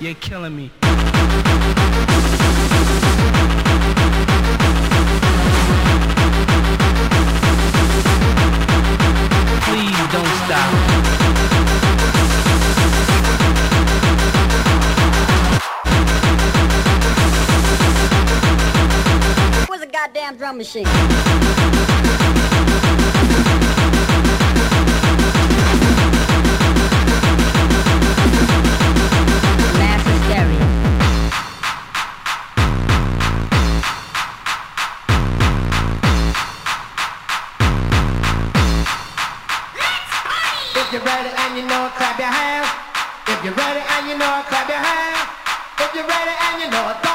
You're killing me. Please don't stop. A goddamn drum machine? you're ready and you know it, clap your hands. If you're ready and you know it,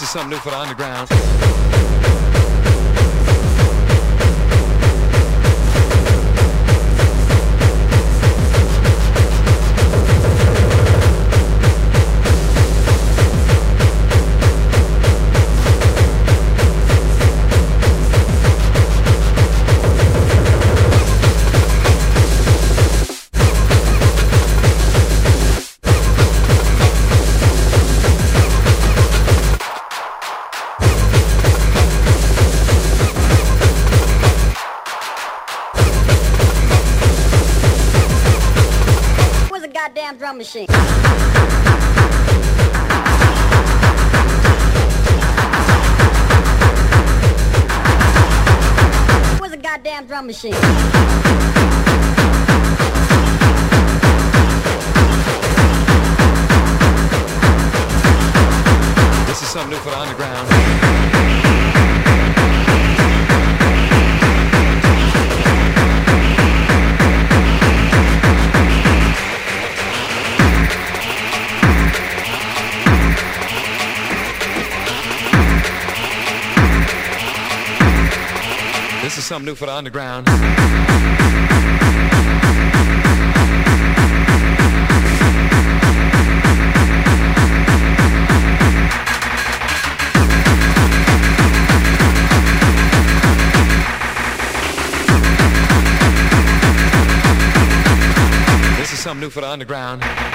This is something new for the underground. Machine? Where's a goddamn drum machine? Something new for the underground. This is something new for the underground.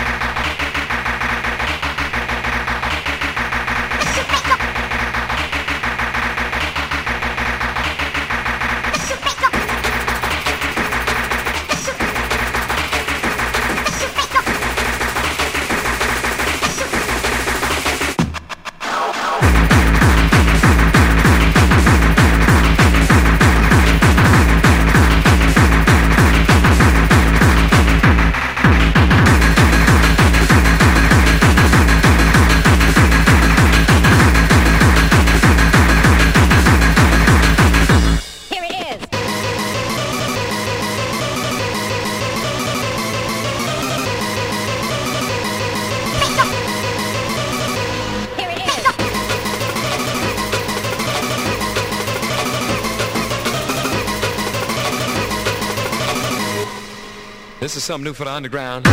Something new for the underground.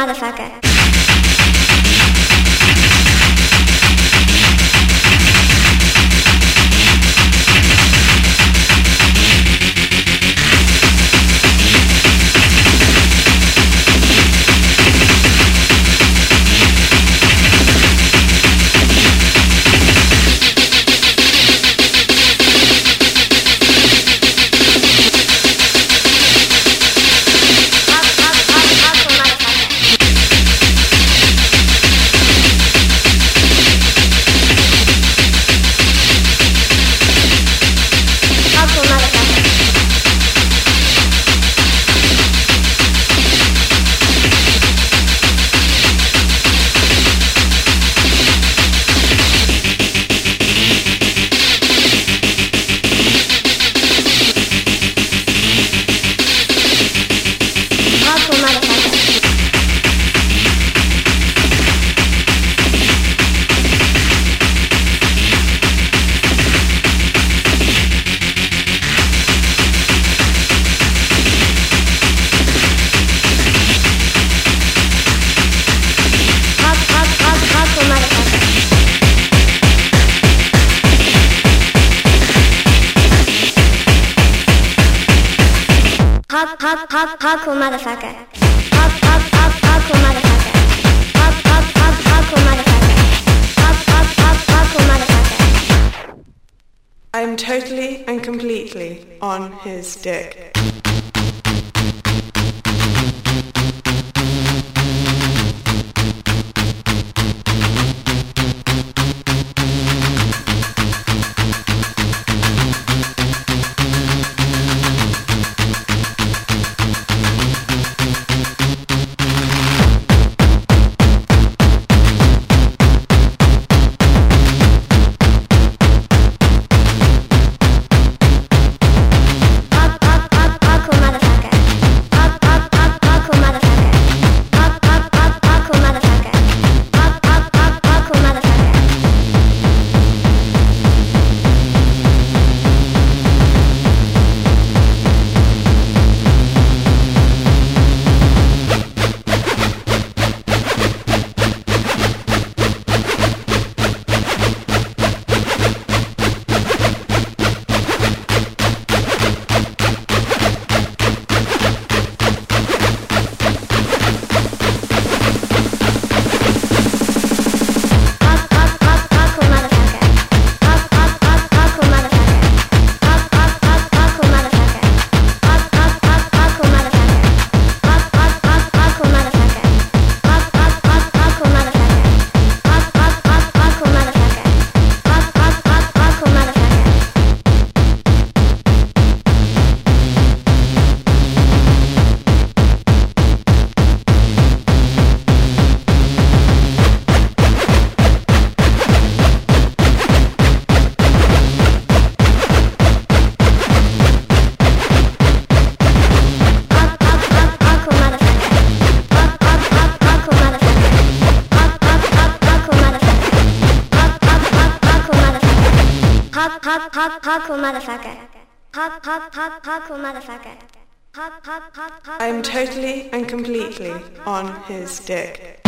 妈的发改。hardcore motherfucker. I'm totally and completely on his dick. I'm totally and completely on his dick.